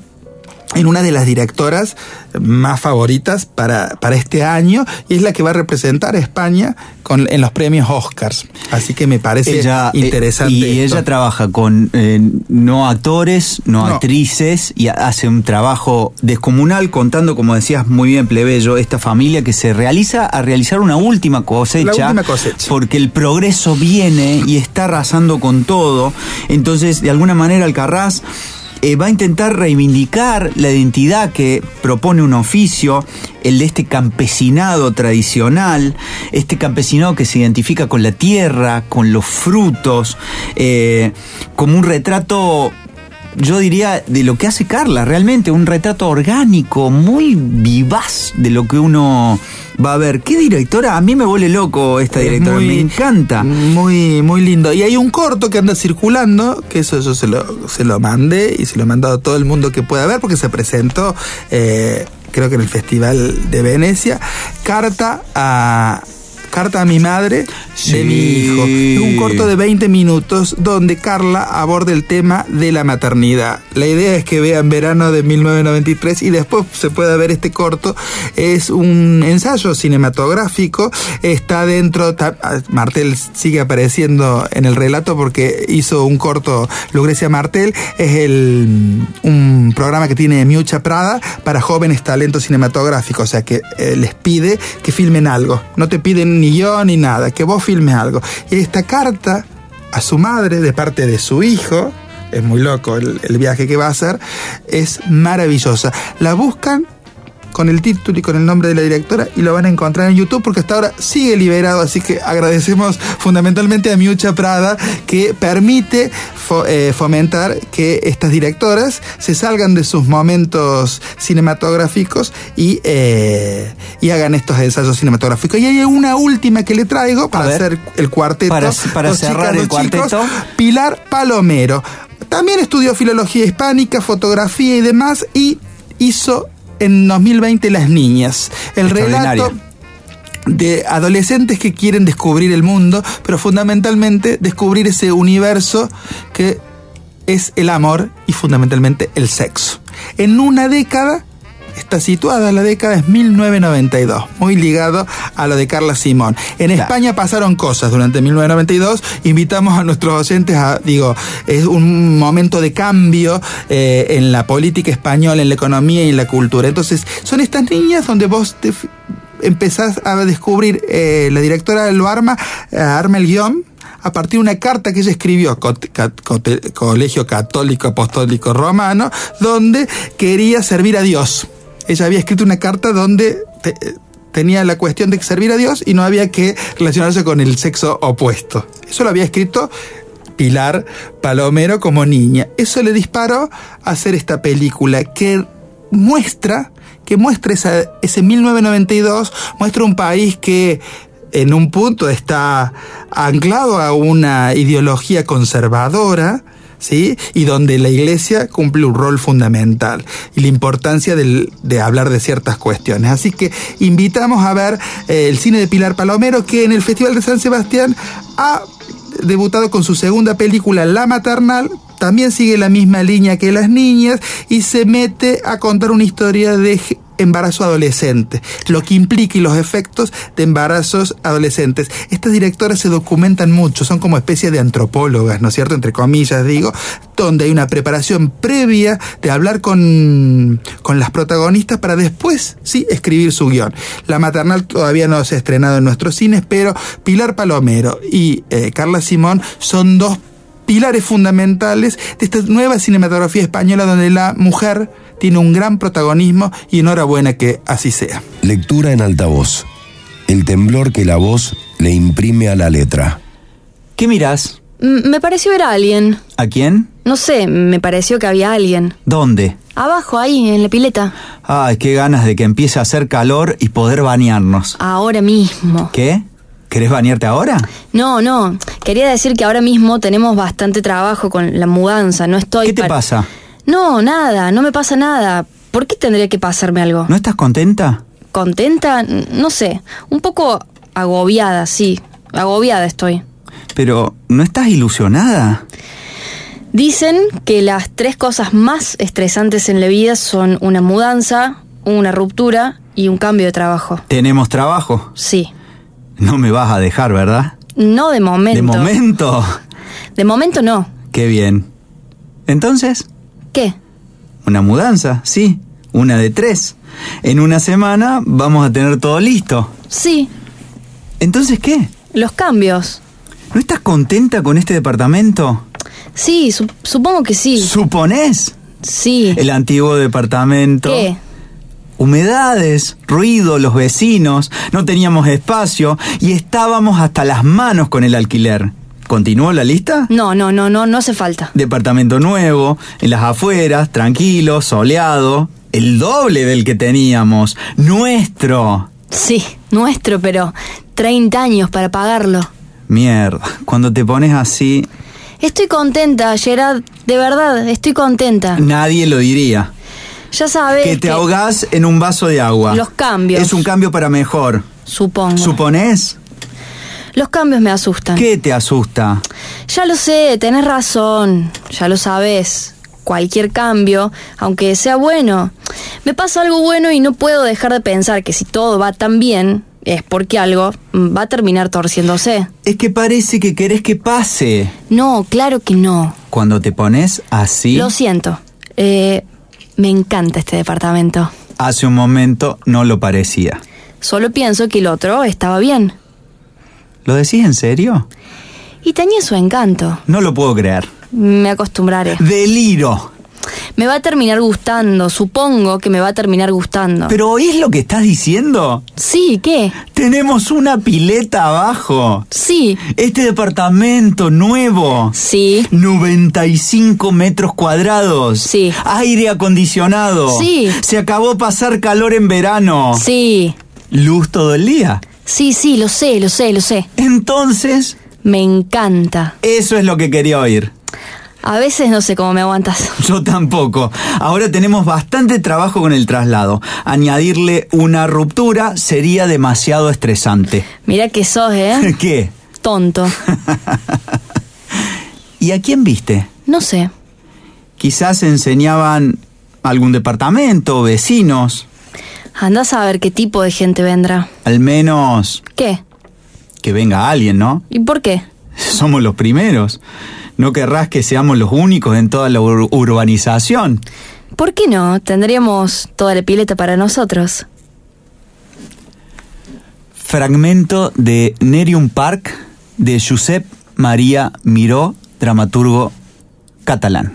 en una de las directoras más favoritas para, para este año y es la que va a representar a España con, en los premios Oscars. Así que me parece Ella, eh, interesante. y esto. ella trabaja con eh, no actores, no, No. actrices, y hace un trabajo descomunal contando, como decías muy bien, plebeyo, esta familia que se realiza a realizar una última cosecha. La última cosecha. Porque el progreso viene y está arrasando con todo. Entonces, de alguna manera, Alcarraz eh, va a intentar reivindicar la identidad que propone un oficio, el de este campesinado tradicional, este campesinado que se identifica con la tierra, con los frutos, eh, como un retrato yo diría de lo que hace Carla, realmente un retrato orgánico, muy vivaz de lo que uno va a ver. ¿Qué directora? A mí me vuelve loco esta Es directora, muy- me encanta. Muy, muy lindo. Y hay un corto que anda circulando, que eso yo se lo, se lo mandé y se lo he mandado a todo el mundo que pueda ver, porque se presentó, eh, creo que en el Festival de Venecia, Carta a... Carta a mi madre De mi hijo. Un corto de 20 minutos donde Carla aborda el tema de la maternidad. La idea es que vean verano de 1993 y después se pueda ver este corto. Es un ensayo cinematográfico. Está dentro. ah, Martel sigue apareciendo en el relato porque hizo un corto. Lucrecia Martel es el, un programa que tiene Miucha Prada para jóvenes talentos cinematográficos. O sea que eh, les pide que filmen algo. No te piden ni yo ni nada, que vos filmes algo. Y esta carta a su madre de parte de su hijo, es muy loco el, el viaje que va a hacer, es maravillosa. La buscan con el título y con el nombre de la directora y lo van a encontrar en YouTube porque hasta ahora sigue liberado, así que agradecemos fundamentalmente a Miucha Prada que permite fo- eh, fomentar que estas directoras se salgan de sus momentos cinematográficos y, eh, y hagan estos ensayos cinematográficos. Y hay una última que le traigo para hacer el cuarteto. Para- para cerrar chicas, el chicos. cuarteto. Pilar Palomero. También estudió filología hispánica, fotografía y demás y hizo en 2020 Las Niñas. El relato de adolescentes que quieren descubrir el mundo, pero fundamentalmente descubrir ese universo que es el amor y fundamentalmente el sexo. En una década está situada, la década es 1992, muy ligado a lo de Carla Simón. En Claro. España pasaron cosas durante 1992, invitamos a nuestros oyentes a, digo, es un momento de cambio eh, en la política española, en la economía y en la cultura. Entonces, son estas niñas donde vos te empezás a descubrir, eh, la directora lo arma, eh, arma el guion a partir de una carta que ella escribió, co- ca- co- Colegio Católico Apostólico Romano, donde quería servir a Dios. Ella había escrito una carta donde te- tenía la cuestión de servir a Dios y no había que relacionarse con el sexo opuesto. Eso lo había escrito Pilar Palomero como niña. Eso le disparó a hacer esta película que muestra, que muestra esa- ese 1992, muestra un país que en un punto está anclado a una ideología conservadora, ¿sí? Y donde la iglesia cumple un rol fundamental y la importancia del- de hablar de ciertas cuestiones. Así que invitamos a ver eh, el cine de Pilar Palomero, que en el Festival de San Sebastián ha debutado con su segunda película, La Maternal. También sigue la misma línea que Las Niñas y se mete a contar una historia de embarazo adolescente, lo que implica y los efectos de embarazos adolescentes. Estas directoras se documentan mucho, son como especie de antropólogas, ¿no es cierto? Entre comillas, digo, donde hay una preparación previa de hablar con, con las protagonistas para después, sí, escribir su guion. La maternal todavía no se ha estrenado en nuestros cines, pero Pilar Palomero y eh, Carla Simón son dos pilares fundamentales de esta nueva cinematografía española donde la mujer tiene un gran protagonismo y enhorabuena que así sea. Lectura en altavoz. El temblor que la voz le imprime a la letra. ¿Qué mirás? Me pareció ver a alguien. ¿A quién? No sé, me pareció que había alguien. ¿Dónde? Abajo, ahí, en la pileta. Ay, qué ganas de que empiece a hacer calor y poder bañarnos. Ahora mismo. ¿Qué? ¿Querés bañarte ahora? No, no. Quería decir que ahora mismo tenemos bastante trabajo con la mudanza. No estoy. ¿Qué te para- pasa? No, nada. No me pasa nada. ¿Por qué tendría que pasarme algo? ¿No estás contenta? ¿Contenta? No sé. Un poco agobiada, sí. Agobiada estoy. Pero, ¿no estás ilusionada? Dicen que las tres cosas más estresantes en la vida son una mudanza, una ruptura y un cambio de trabajo. Tenemos trabajo. Sí. No me vas a dejar, ¿verdad? No de momento. De momento. De momento no. Qué bien. Entonces, ¿Qué? una mudanza, sí. Una de tres. En una semana vamos a tener todo listo. Sí. Entonces, ¿qué? Los cambios. ¿No estás contenta con este departamento? Sí, su- supongo que sí. ¿Suponés? Sí. El antiguo departamento. ¿Qué? Humedades, ruido, los vecinos, no teníamos espacio y estábamos hasta las manos con el alquiler. ¿Continuó la lista? No, no, no, no, no hace falta. Departamento nuevo, en las afueras, tranquilo, soleado, el doble del que teníamos, nuestro. Sí, nuestro, pero 30 años para pagarlo. Mierda, cuando te pones así, Estoy contenta, Gerard, de verdad, estoy contenta. nadie lo diría. Ya sabes Que te ahogás en un vaso de agua. Los cambios. Es un cambio para mejor. Supongo. ¿Suponés? Los cambios me asustan. ¿Qué te asusta? Ya lo sé, tenés razón, ya lo sabes. Cualquier cambio, aunque sea bueno. Me pasa algo bueno y no puedo dejar de pensar que si todo va tan bien, es porque algo va a terminar torciéndose. Es que parece que querés que pase. No, claro que no. Cuando te pones así, Lo siento. Eh, me encanta este departamento. hace un momento no lo parecía. Solo pienso que el otro estaba bien. ¿Lo decís en serio? Y tenía su encanto. No lo puedo creer. Me acostumbraré. Deliro. Me va a terminar gustando, supongo que me va a terminar gustando. ¿Pero oís lo que estás diciendo? Sí, ¿qué? Tenemos una pileta abajo. Sí, Este departamento nuevo. sí, 95 metros cuadrados. Sí. Aire acondicionado. Sí. Se acabó pasar calor en verano. sí. Luz todo el día. Sí, sí, lo sé, lo sé, lo sé. Entonces, Me encanta. eso es lo que quería oír. A veces no sé cómo me aguantas. Yo tampoco. Ahora tenemos bastante trabajo con el traslado. Añadirle una ruptura sería demasiado estresante. Mira que sos, ¿eh? ¿Qué? Tonto. ¿Y a quién viste? No sé. Quizás enseñaban algún departamento, vecinos. Andás a ver qué tipo de gente vendrá. Al menos ¿Qué? que venga alguien, ¿no? ¿Y por qué? Somos los primeros. No querrás que seamos los únicos en toda la ur- urbanización. ¿Por qué no? Tendríamos toda la pileta para nosotros. Fragmento de Nerium Park de Josep María Miró, dramaturgo catalán.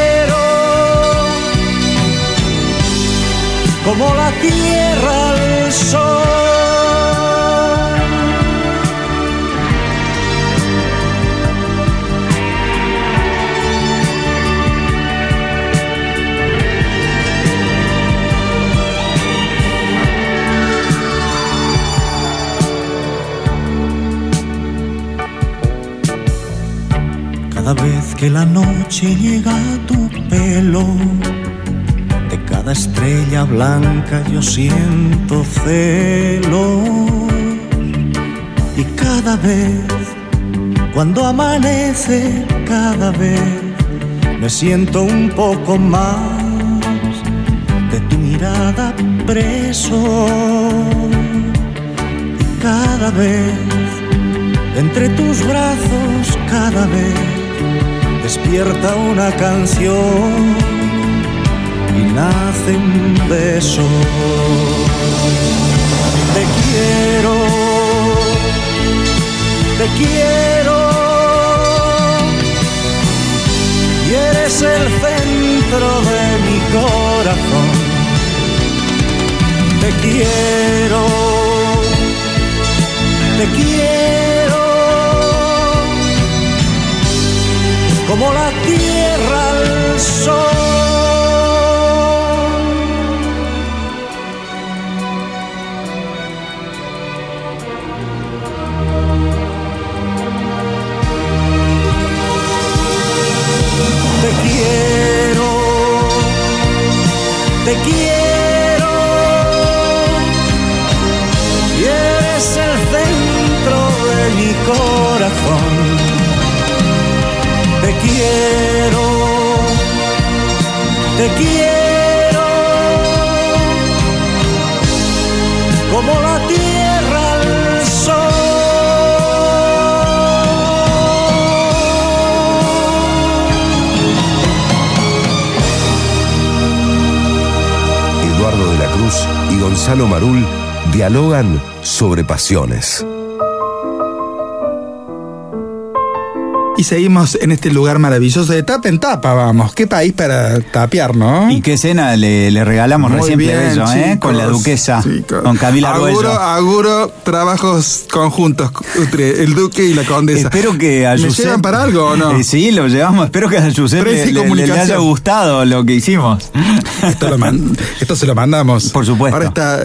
como la tierra al sol. Cada vez que la noche llega a tu pelo, estrella blanca yo siento celos. Y cada vez, cuando amanece, cada vez me siento un poco más de tu mirada preso. Y cada vez entre tus brazos cada vez despierta una canción y nace un beso. Te quiero, te quiero y eres el centro de mi corazón. Te quiero, te quiero como la tierra al sol. Quiero, te quiero. Y eres el centro de mi corazón. Te quiero, te quiero, como la Cruz y Gonzalo Marul dialogan sobre pasiones. Y seguimos en este lugar maravilloso de tapa en tapa, vamos. Qué país para tapear, ¿no? ¿Y qué cena le, le regalamos Muy recién bien, plebeyo, eh? Con la duquesa, chicos. con Camila Aguro, Arguello. aguro, trabajos conjuntos entre el duque y la condesa. Espero que a ¿Me Josep- llevan para algo o no? Eh, sí, lo llevamos. Espero que a Josep le, le- le haya gustado lo que hicimos. Esto, lo man- esto se lo mandamos. Por supuesto. Ahora está,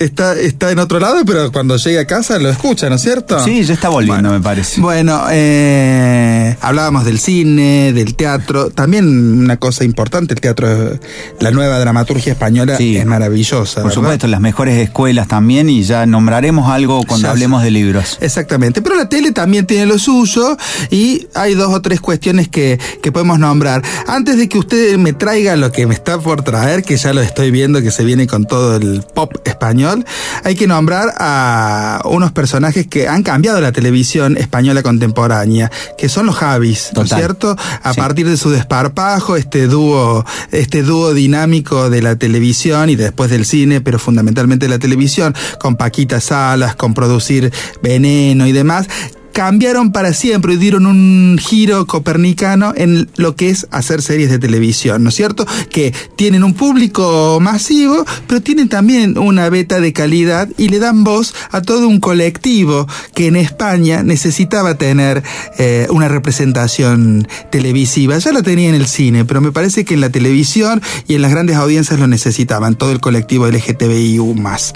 está, está en otro lado, pero cuando llegue a casa lo escucha, ¿no es cierto? Sí, ya está volviendo, me parece. Bueno, eh, hablábamos del cine, del teatro, también una cosa importante, el teatro, la nueva dramaturgia española Sí. es maravillosa. Por ¿verdad? supuesto, las mejores escuelas también y ya nombraremos algo cuando Ya hablemos de libros. Exactamente, pero la tele también tiene lo suyo y hay dos o tres cuestiones que, que podemos nombrar. Antes de que usted me traiga lo que me está por traer, que ya lo estoy viendo que se viene con todo el pop español, hay que nombrar a unos personajes que han cambiado la televisión española contemporánea, que son los Javis, ¿no es cierto? A Sí. partir de su desparpajo, este dúo, este dúo dinámico de la televisión y después del cine, pero fundamentalmente de la televisión, con Paquita Salas, con producir Veneno y demás, cambiaron para siempre y dieron un giro copernicano en lo que es hacer series de televisión, ¿no es cierto? Que tienen un público masivo, pero tienen también una beta de calidad y le dan voz a todo un colectivo que en España necesitaba tener eh, una representación televisiva. Ya la tenía en el cine, pero me parece que en la televisión y en las grandes audiencias lo necesitaban, todo el colectivo LGTBIU más.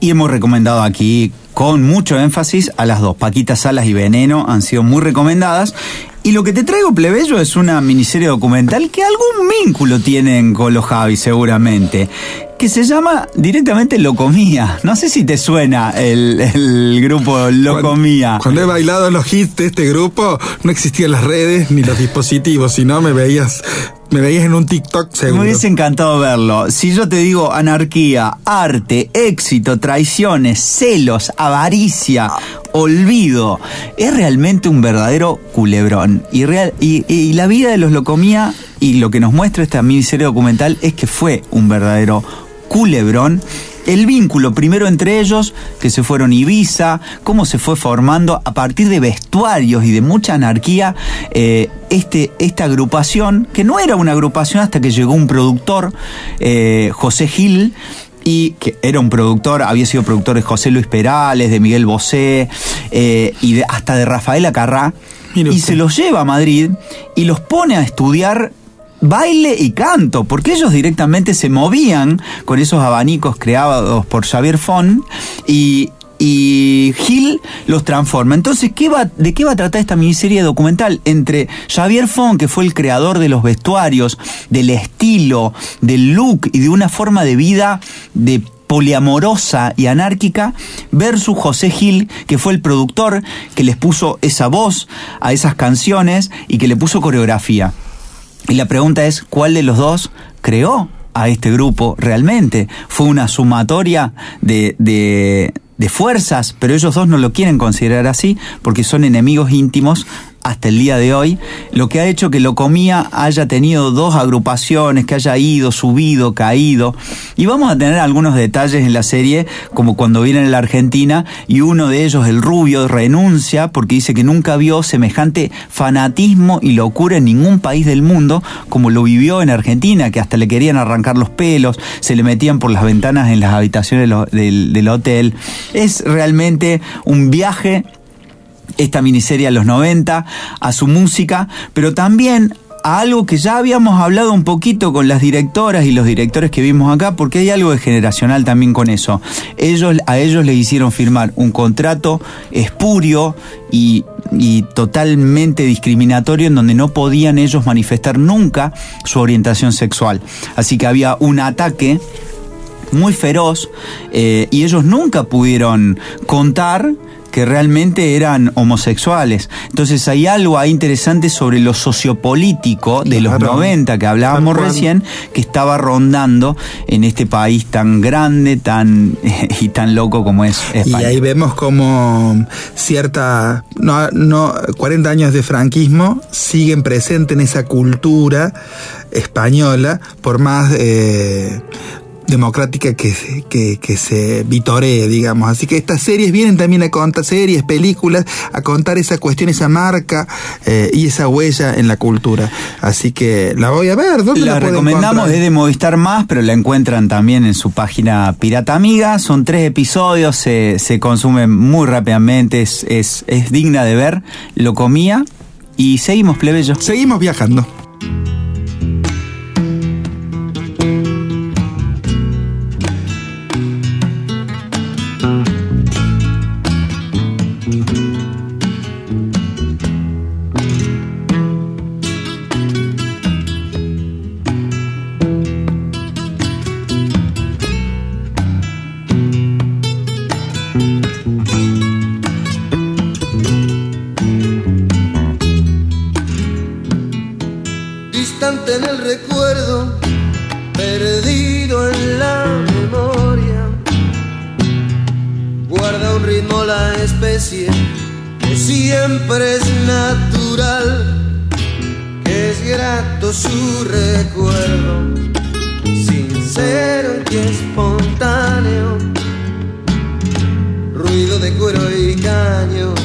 Y hemos recomendado aquí con mucho énfasis a las dos. Paquita Salas y Veneno han sido muy recomendadas. Y lo que te traigo, plebeyo, es una miniserie documental que algún vínculo tienen con los Javi, seguramente. Que se llama directamente Locomía. No sé si te suena el, el grupo Locomía. Cuando he bailado los hits de este grupo, no existían las redes ni los dispositivos, sino me veías, me veías en un TikTok Me seguro. hubiese encantado verlo. Si yo te digo anarquía, arte, éxito, traiciones, celos, avaricia, olvido, es realmente un verdadero culebrón. Y, real, y la vida de los Locomía y lo que nos muestra esta miniserie documental es que fue un verdadero culebrón. El vínculo primero entre ellos, que se fueron Ibiza, cómo se fue formando a partir de vestuarios y de mucha anarquía, eh, este, esta agrupación, que no era una agrupación hasta que llegó un productor, eh, José Gil, y que era un productor, había sido productor de José Luis Perales, de Miguel Bosé, eh, y de- hasta de Rafaela Carrá, Mire y se los lleva a Madrid y los pone a estudiar baile y canto, porque ellos directamente se movían con esos abanicos creados por Xavier Fon y, Gil los transforma. Entonces, ¿qué va, ¿de qué va a tratar esta miniserie documental? Entre Xavier Fon, que fue el creador de los vestuarios, del estilo, del look y de una forma de vida de poliamorosa y anárquica versus José Gil, que fue el productor que les puso esa voz a esas canciones y que le puso coreografía. Y la pregunta es, ¿cuál de los dos creó a este grupo realmente? Fue una sumatoria de, de, fuerzas, pero ellos dos no lo quieren considerar así porque son enemigos íntimos hasta el día de hoy, lo que ha hecho que Locomía haya tenido dos agrupaciones, que haya ido, subido, caído. Y vamos a tener algunos detalles en la serie, como cuando vienen a la Argentina y uno de ellos, el rubio, renuncia porque dice que nunca vio semejante fanatismo y locura en ningún país del mundo como lo vivió en Argentina, que hasta le querían arrancar los pelos, se le metían por las ventanas en las habitaciones del, del hotel. Es realmente un viaje esta miniserie a los 90, a su música, pero también a algo que ya habíamos hablado un poquito con las directoras y los directores que vimos acá, porque hay algo de generacional también con eso. Ellos, a ellos les hicieron firmar un contrato espurio y, y totalmente discriminatorio en donde no podían ellos manifestar nunca su orientación sexual. Así que había un ataque muy feroz eh, y ellos nunca pudieron contar que realmente eran homosexuales. Entonces hay algo ahí interesante sobre lo sociopolítico de los Claro. 90 que hablábamos recién, que estaba rondando en este país tan grande tan y tan loco como es Y España. ahí vemos como cierta, no, no, 40 años de franquismo siguen presentes en esa cultura española, por más eh, democrática que, se- que, que se vitoree, digamos. Así que estas series vienen también a contar, series, películas, a contar esa cuestión, esa marca eh, y esa huella en la cultura. Así que la voy a ver. ¿Dónde la, La recomendamos, encontrar? es de Movistar Más, pero la encuentran también en su página Pirata Amiga. Son tres episodios, se, se consumen muy rápidamente, es, es, es digna de ver. Lo comía y seguimos, plebeyo. Seguimos viajando. Ruido de cuero y caños,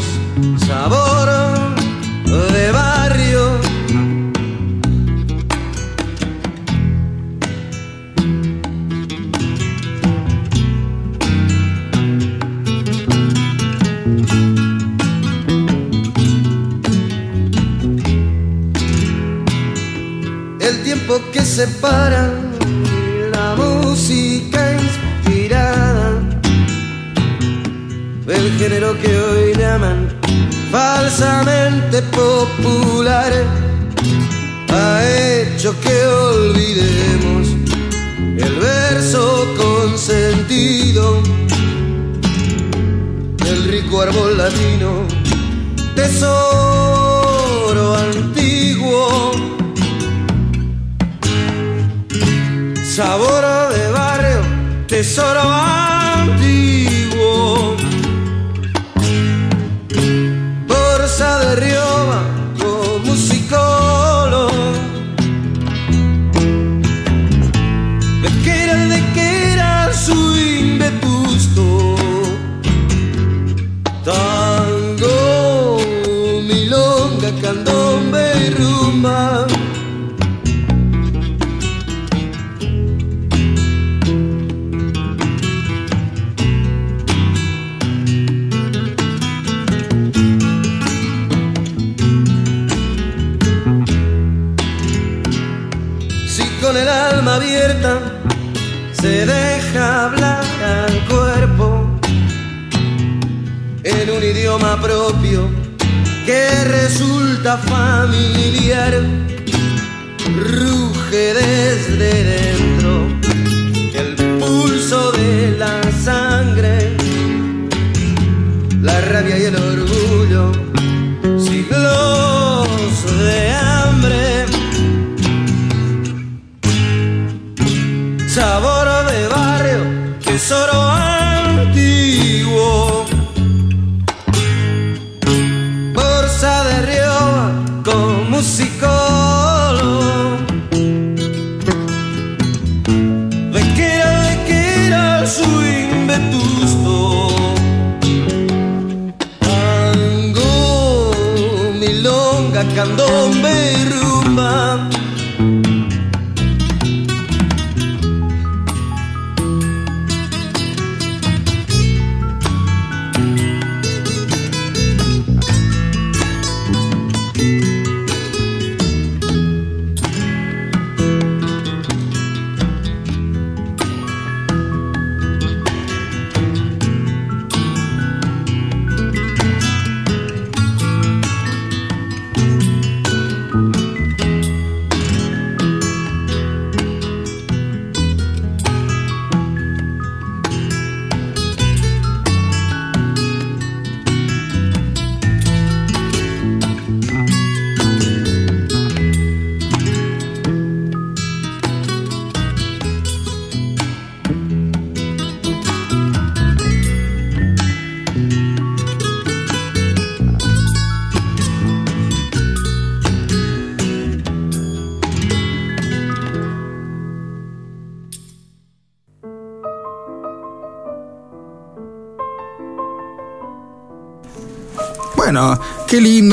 soro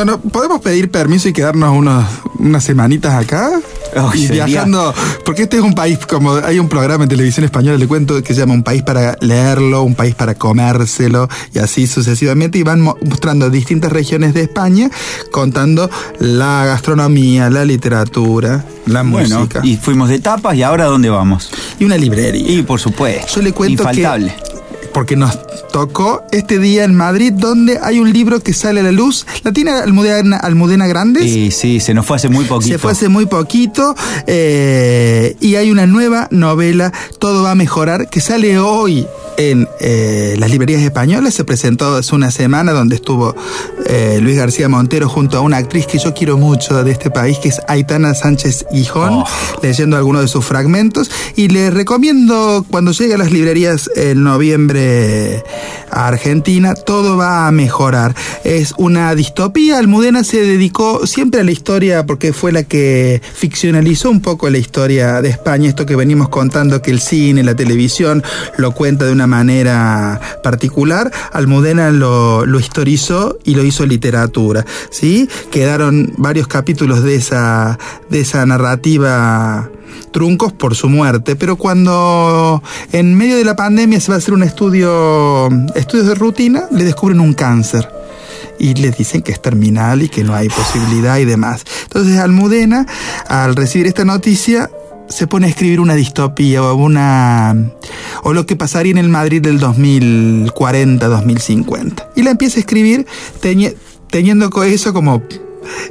¿no? ¿Podemos pedir permiso y quedarnos unos, unas semanitas acá? Ay, y sería- viajando, porque este es un país, como hay un programa en televisión española, le cuento, que se llama Un país para leerlo, un país para comérselo, y así sucesivamente, y van mo- mostrando distintas regiones de España, contando la gastronomía, la literatura, la Bueno, música. y fuimos de tapas y ahora ¿a dónde vamos? y una librería. Y por supuesto. Yo le cuento Infaltable. que porque nos tocó este día en Madrid donde hay un libro que sale a la luz. ¿La tiene Almudena, Almudena Grandes? Sí, sí, se nos fue hace muy poquito. Se fue hace muy poquito eh, y hay una nueva novela, Todo va a mejorar, que sale hoy en eh, las librerías españolas. Se presentó hace una semana donde estuvo eh, Luis García Montero junto a una actriz que yo quiero mucho de este país, que es Aitana Sánchez Gijón, Oh. leyendo algunos de sus fragmentos. Y le recomiendo cuando llegue a las librerías en noviembre a Argentina, todo va a mejorar. Es una distopía. Almudena se dedicó siempre a la historia porque fue la que ficcionalizó un poco la historia de España. Esto que venimos contando que el cine, la televisión lo cuenta de una manera particular. Almudena lo, lo historizó y lo hizo literatura. ¿sí? Quedaron varios capítulos de esa, de esa narrativa truncos por su muerte, pero cuando en medio de la pandemia se va a hacer un estudio, estudios de rutina, le descubren un cáncer y le dicen que es terminal y que no hay posibilidad y demás. Entonces Almudena, al recibir esta noticia, se pone a escribir una distopía o una o lo que pasaría en el Madrid del 2040-2050. Y la empieza a escribir teniendo eso como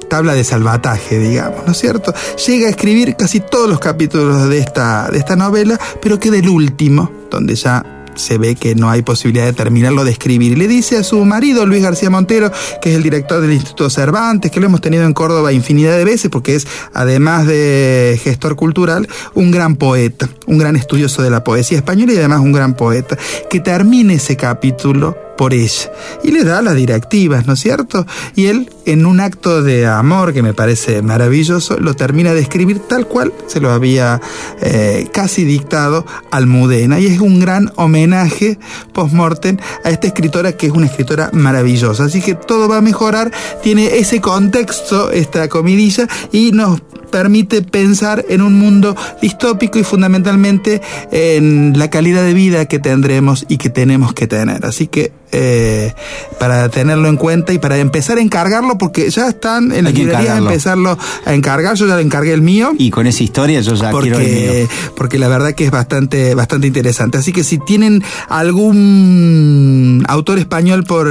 tabla de salvataje, digamos, ¿no es cierto? Llega a escribir casi todos los capítulos de esta, de esta novela, pero queda el último, donde ya se ve que no hay posibilidad de terminarlo de escribir. Le dice a su marido, Luis García Montero, que es el director del Instituto Cervantes, que lo hemos tenido en Córdoba infinidad de veces, porque es, además de gestor cultural, un gran poeta, un gran estudioso de la poesía española y además un gran poeta, que termine ese capítulo por ella. Y le da las directivas, ¿no es cierto? Y él, en un acto de amor que me parece maravilloso, lo termina de escribir tal cual se lo había eh, casi dictado Almudena. Y es un gran homenaje post-mortem a esta escritora que es una escritora maravillosa. Así que todo va a mejorar, tiene ese contexto, esta comidilla, y nos permite pensar en un mundo distópico y fundamentalmente en la calidad de vida que tendremos y que tenemos que tener. Así que eh, para tenerlo en cuenta y para empezar a encargarlo, porque ya están en la librería empezarlo a encargar, yo ya le encargué el mío. Y con esa historia yo ya porque, quiero el mío. Porque la verdad que es bastante, bastante interesante. Así que si tienen algún autor español por,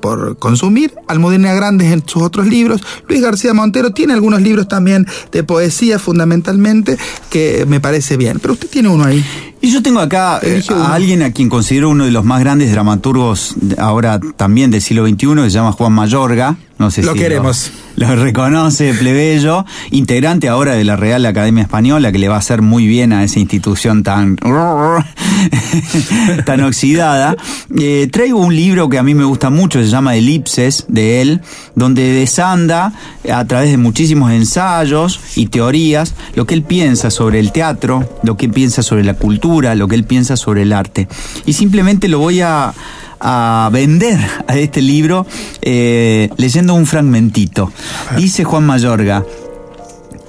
por consumir, Almudena Grandes en sus otros libros, Luis García Montero tiene algunos libros también de poesía fundamentalmente que me parece bien. Pero usted tiene uno ahí. Y yo tengo acá eh, a alguien a quien considero uno de los más grandes dramaturgos ahora también del siglo XXI, que se llama Juan Mayorga. No sé lo si queremos. Lo, lo, reconoce plebeyo, integrante ahora de la Real Academia Española, que le va a hacer muy bien a esa institución tan, tan oxidada. Eh, traigo un libro que a mí me gusta mucho, se llama Elipses, de él, donde desanda a través de muchísimos ensayos y teorías lo que él piensa sobre el teatro, lo que él piensa sobre la cultura, lo que él piensa sobre el arte. Y simplemente lo voy a a vender a este libro eh, leyendo un fragmentito. Dice Juan Mayorga,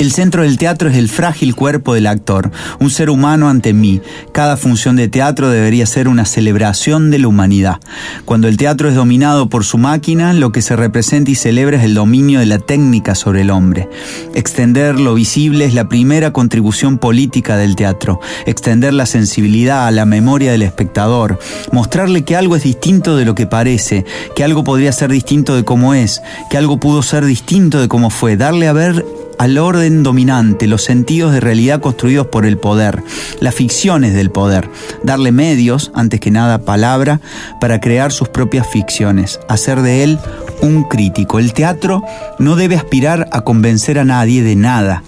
el centro del teatro es el frágil cuerpo del actor, un ser humano ante mí. Cada función de teatro debería ser una celebración de la humanidad. Cuando el teatro es dominado por su máquina, lo que se representa y celebra es el dominio de la técnica sobre el hombre. Extender lo visible es la primera contribución política del teatro. Extender la sensibilidad a la memoria del espectador. Mostrarle que algo es distinto de lo que parece, que algo podría ser distinto de cómo es, que algo pudo ser distinto de cómo fue. Darle a ver al orden dominante, los sentidos de realidad construidos por el poder, las ficciones del poder, darle medios, antes que nada palabra, para crear sus propias ficciones, hacer de él un crítico. El teatro no debe aspirar a convencer a nadie de nada,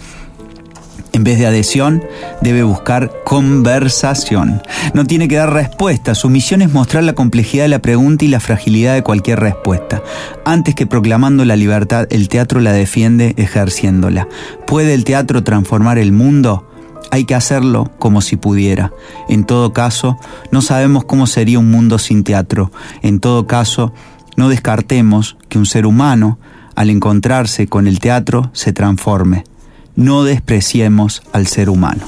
en vez de adhesión, debe buscar conversación. No tiene que dar respuesta. Su misión es mostrar la complejidad de la pregunta y la fragilidad de cualquier respuesta. Antes que proclamando la libertad, el teatro la defiende ejerciéndola. ¿Puede el teatro transformar el mundo? Hay que hacerlo como si pudiera. En todo caso, no sabemos cómo sería un mundo sin teatro. En todo caso, no descartemos que un ser humano, al encontrarse con el teatro, se transforme no despreciemos al ser humano.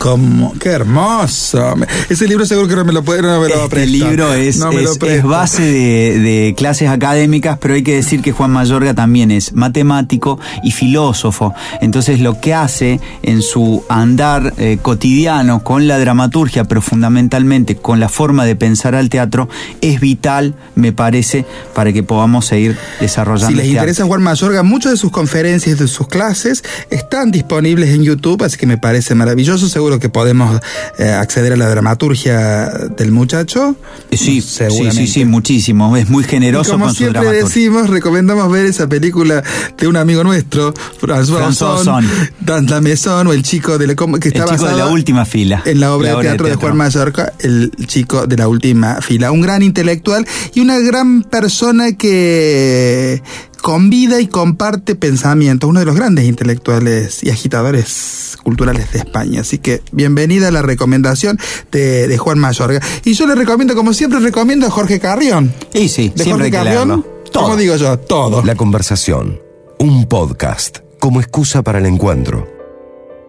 ¿Cómo? ¡Qué hermoso! Ese libro seguro que no me lo pueden haber Este libro es, es, base de, de, clases académicas, pero hay que decir que Juan Mayorga también es matemático y filósofo. Entonces lo que hace en su andar eh, cotidiano con la dramaturgia, pero fundamentalmente con la forma de pensar al teatro, es vital, me parece, para que podamos seguir desarrollando. Si les este interesa. Juan Mayorga, muchas de sus conferencias, de sus clases, están disponibles en YouTube, así que me parece maravilloso. Seguro seguro que podemos eh, acceder a la dramaturgia del muchacho. Sí, sí, Seguramente. sí, sí, muchísimo. Es muy Y generoso como con su siempre decimos, recomendamos ver esa película de un amigo nuestro, François Ozon. Dan la Maison, o el chico de la, como- que El está chico de la última fila. en la obra de teatro de Juan Mallorca, el chico de la última fila. Un gran intelectual y una gran persona que convida y comparte pensamientos, uno de los grandes intelectuales y agitadores culturales de España. Así que bienvenida a la recomendación de, de Juan Mayorga. Y yo le recomiendo, como siempre, recomiendo a Jorge Carrión. Y sí, De siempre hay Jorge que Carrión, como digo yo, todo. La conversación. Un podcast como excusa para el encuentro.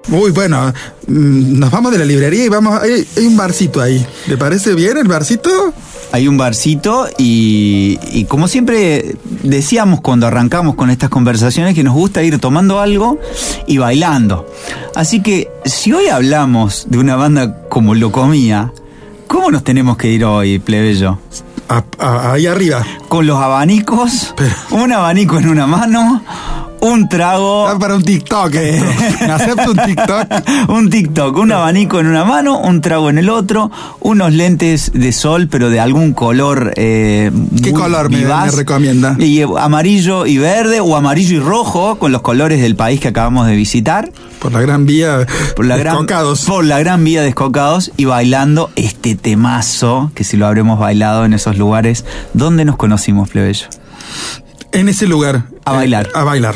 Uy, bueno, mm, nos vamos de la librería y vamos. Hay, hay un barcito ahí. ¿Le parece bien el barcito? Hay un barcito y, y como siempre decíamos cuando arrancamos con estas conversaciones que nos gusta ir tomando algo y bailando. Así que si hoy hablamos de una banda como Locomía, ¿cómo nos tenemos que ir hoy, plebeyo? A- a- ahí arriba. Con los abanicos, Pero- un abanico en una mano, un trago... Ah, para un TikTok esto. ¿Me acepto un TikTok? un TikTok, un abanico en una mano, un trago en el otro, unos lentes de sol, pero de algún color. eh, ¿Qué color me- vivaz. me recomienda? Y, eh, amarillo y verde, o amarillo y rojo, con los colores del país que acabamos de visitar. Por la gran vía. Por la, gran, Descocados. por la gran vía de Escocados y bailando este temazo, que si lo habremos bailado en esos lugares, ¿dónde nos conocimos, plebeyo? En ese lugar. A bailar. a bailar.